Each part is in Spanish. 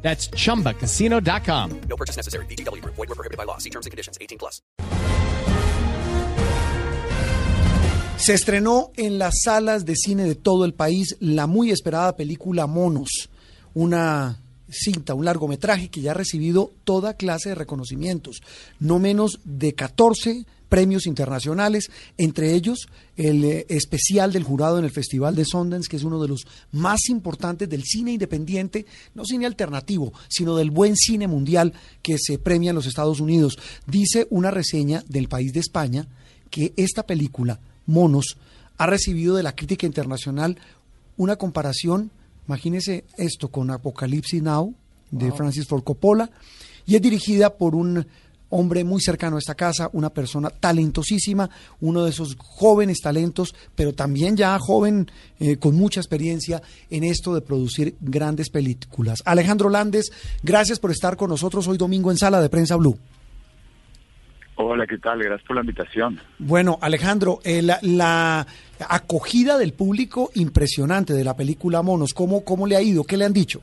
That's chumbacasino.com. No purchase necessary. BGW. Void were prohibited by law. See terms and conditions. 18 plus. Se estrenó en las salas de cine de todo el país la muy esperada película Monos, una cinta, un largometraje que ya ha recibido toda clase de reconocimientos, no menos de 14 premios internacionales, entre ellos el eh, especial del jurado en el Festival de Sundance, que es uno de los más importantes del cine independiente, no cine alternativo, sino del buen cine mundial que se premia en los Estados Unidos. Dice una reseña del país de España que esta película, Monos, ha recibido de la crítica internacional una comparación, imagínese esto, con Apocalipsis Now, de Francis Ford Coppola, y es dirigida por un hombre muy cercano a esta casa, una persona talentosísima, uno de esos jóvenes talentos, pero también ya joven eh, con mucha experiencia en esto de producir grandes películas. Alejandro Landes, gracias por estar con nosotros hoy domingo en Sala de Prensa Blue. Hola, ¿qué tal? Gracias por la invitación. Bueno, Alejandro, eh, la, la, acogida del público impresionante de la película Monos, ¿cómo, ¿cómo le ha ido? ¿Qué le han dicho?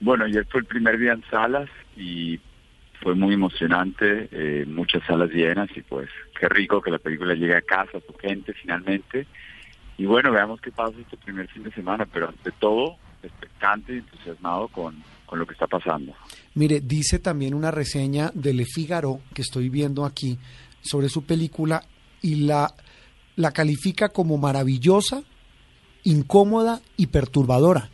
Bueno, ayer fue el primer día en salas y fue muy emocionante, eh, muchas salas llenas y pues qué rico que la película llegue a casa, a su gente finalmente. Y bueno, veamos qué pasa este primer fin de semana, pero ante todo, expectante y entusiasmado con, con lo que está pasando. Mire, dice también una reseña de Le Figaro que estoy viendo aquí sobre su película y la, la califica como maravillosa, incómoda y perturbadora.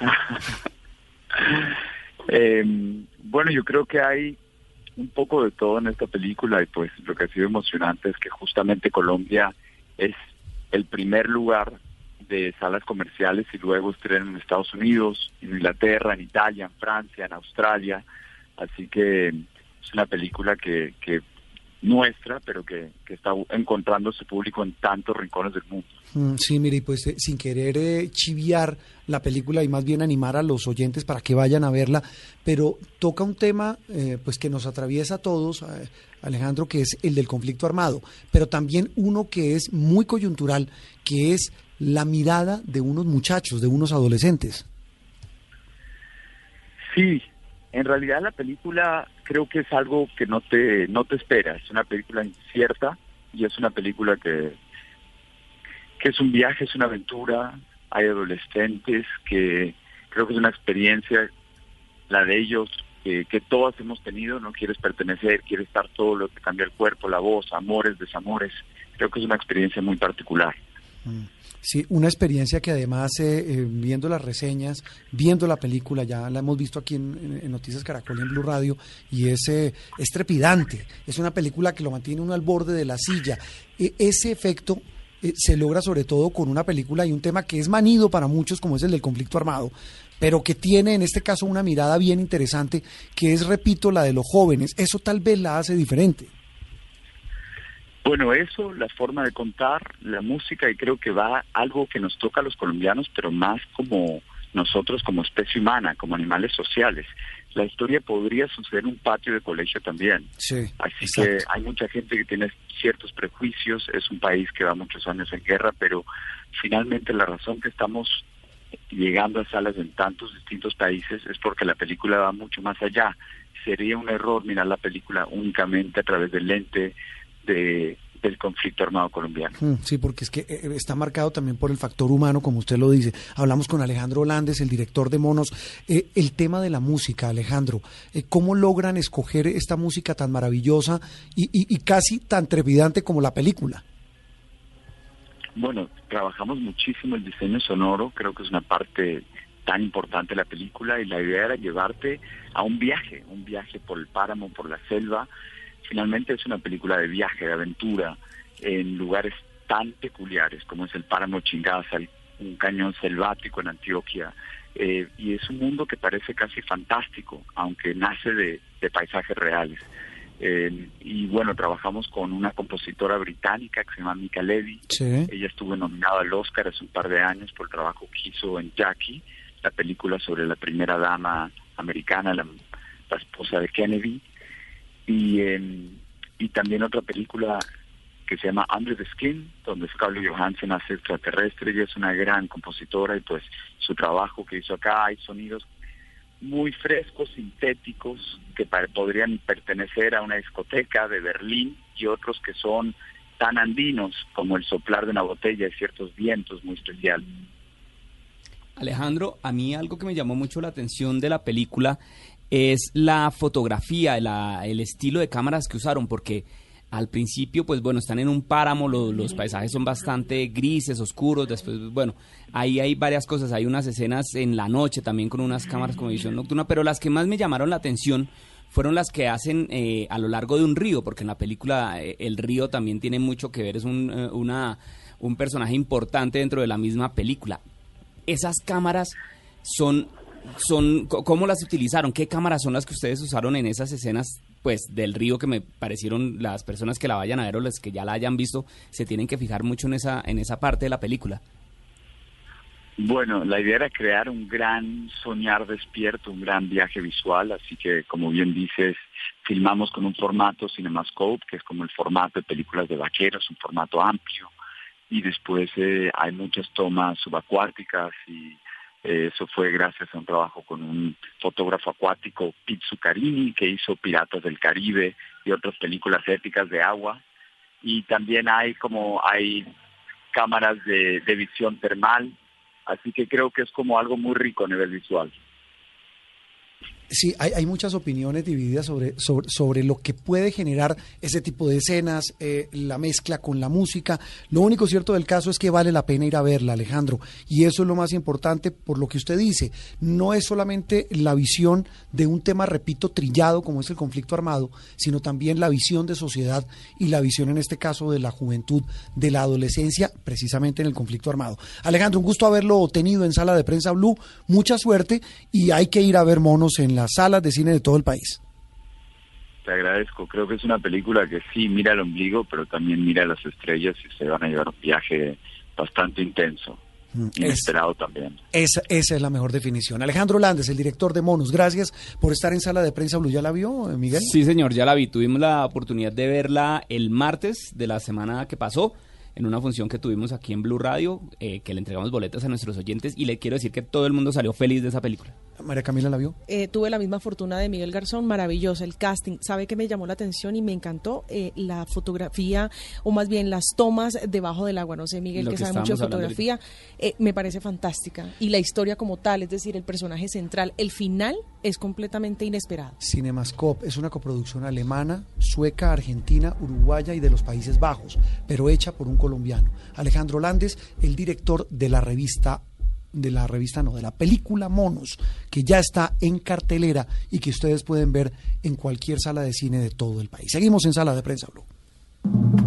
eh, bueno, yo creo que hay un poco de todo en esta película y pues lo que ha sido emocionante es que justamente Colombia es el primer lugar de salas comerciales y luego estrenan en Estados Unidos, en Inglaterra, en Italia, en Francia, en Australia. Así que es una película que, que nuestra, pero que, está encontrando su público en tantos rincones del mundo. Mm, sí, mire, pues eh, sin querer eh, chiviar la película y más bien animar a los oyentes para que vayan a verla, pero toca un tema eh, pues que nos atraviesa a todos, eh, Alejandro, que es el del conflicto armado, pero también uno que es muy coyuntural, que es la mirada de unos muchachos, de unos adolescentes. Sí, en realidad la película creo que es algo que no te no te espera, es una película incierta y es una película que que es un viaje, es una aventura, hay adolescentes que creo que es una experiencia la de ellos que, que todas hemos tenido, no quieres pertenecer, quieres estar todo lo que cambia el cuerpo, la voz, amores, desamores, creo que es una experiencia muy particular. Sí, una experiencia que además, eh, eh, viendo las reseñas, viendo la película, ya la hemos visto aquí en, Noticias Caracol y en Blue Radio, y es, eh, es trepidante. Es una película que lo mantiene uno al borde de la silla. E ese efecto eh, se logra sobre todo con una película y un tema que es manido para muchos, como es el del conflicto armado, pero que tiene en este caso una mirada bien interesante, que es, repito, la de los jóvenes. Eso tal vez la hace diferente. Bueno, eso, la forma de contar, la música, y creo que va algo que nos toca a los colombianos, pero más como nosotros como especie humana, como animales sociales. La historia podría suceder en un patio de colegio también. Sí, Así exacto. que hay mucha gente que tiene ciertos prejuicios, es un país que va muchos años en guerra, pero finalmente la razón que estamos llegando a salas en tantos distintos países es porque la película va mucho más allá. Sería un error mirar la película únicamente a través del lente de, del conflicto armado colombiano. Mm, Sí, porque es que eh, está marcado también por el factor humano, como usted lo dice. Hablamos con Alejandro Holandes, el director de Monos. Eh, el tema de la música, Alejandro, eh, ¿cómo logran escoger esta música tan maravillosa y, y- y casi tan trepidante como la película? Bueno, trabajamos muchísimo el diseño sonoro, creo que es una parte tan importante de la película y la idea era llevarte a un viaje, un viaje por el páramo, por la selva. Finalmente es una película de viaje, de aventura, en lugares tan peculiares como es el páramo Chingaza, un cañón selvático en Antioquia. Eh, y es un mundo que parece casi fantástico, aunque nace de, de paisajes reales. Eh, y bueno, trabajamos con una compositora británica que se llama Mika Levy. Ella estuvo nominada al Oscar hace un par de años por el trabajo que hizo en Jackie, la película sobre la primera dama americana, la, esposa de Kennedy. Y, y también otra película que se llama Under the Skin, donde Scarlett Johansson hace extraterrestre. Ella es una gran compositora y pues su trabajo que hizo acá hay sonidos muy frescos, sintéticos, que podrían pertenecer a una discoteca de Berlín y otros que son tan andinos como el soplar de una botella y ciertos vientos muy especiales. Alejandro, a mí algo que me llamó mucho la atención de la película es la fotografía, el estilo de cámaras que usaron, porque al principio, pues bueno, están en un páramo, los paisajes son bastante grises, oscuros, después, bueno, ahí hay varias cosas, hay unas escenas en la noche también con unas cámaras con visión nocturna, pero las que más me llamaron la atención fueron las que hacen eh, a lo largo de un río, porque en la película eh, el río también tiene mucho que ver, es un, eh, una, un personaje importante dentro de la misma película. Esas cámaras son son cómo las utilizaron, qué cámaras son las que ustedes usaron en esas escenas pues del río que me parecieron las personas que la vayan a ver o las que ya la hayan visto se tienen que fijar mucho en esa en esa parte de la película. Bueno, la idea era crear un gran soñar despierto, un gran viaje visual, así que como bien dices, filmamos con un formato CinemaScope, que es como el formato de películas de vaqueros, un formato amplio, y después eh, hay muchas tomas subacuáticas y eso fue gracias a un trabajo con un fotógrafo acuático, Pete Zuccarini, que hizo Piratas del Caribe y otras películas éticas de agua. Y también hay como hay cámaras de, de visión termal, así que creo que es como algo muy rico a nivel visual. Sí, hay, muchas opiniones divididas sobre, sobre, sobre, lo que puede generar ese tipo de escenas, eh, la mezcla con la música. Lo único cierto del caso es que vale la pena ir a verla, Alejandro. Y eso es lo más importante por lo que usted dice. No es solamente la visión de un tema, repito, trillado como es el conflicto armado, sino también la visión de sociedad y la visión en este caso de la juventud, de la adolescencia, precisamente en el conflicto armado. Alejandro, un gusto haberlo tenido en Sala de Prensa Blue. Mucha suerte y hay que ir a ver monos en la salas de cine de todo el país. Te agradezco. Creo que es una película que sí mira el ombligo, pero también mira las estrellas y se van a llevar un viaje bastante intenso. Mm, inesperado también. Esa, esa, es la mejor definición. Alejandro Landes, el director de Monos, gracias por estar en Sala de Prensa Blue. ¿Ya la vio, Miguel? Sí, señor, ya la vi. Tuvimos la oportunidad de verla el martes de la semana que pasó en una función que tuvimos aquí en Blue Radio, eh, que le entregamos boletas a nuestros oyentes y le quiero decir que todo el mundo salió feliz de esa película. María Camila la vio. Eh, tuve la misma fortuna de Miguel Garzón, maravillosa el casting. Sabe que me llamó la atención y me encantó eh, la fotografía, o más bien las tomas debajo del agua. No sé, Miguel, que, sabe mucho de fotografía, me parece fantástica. Y la historia como tal, es decir, el personaje central, el final es completamente inesperado. Cinemascope es una coproducción alemana, sueca, argentina, uruguaya y de los Países Bajos, pero hecha por un colombiano. Alejandro Landes, el director de la revista de la revista, no, de la película Monos, que ya está en cartelera y que ustedes pueden ver en cualquier sala de cine de todo el país. Seguimos en Sala de Prensa Blue.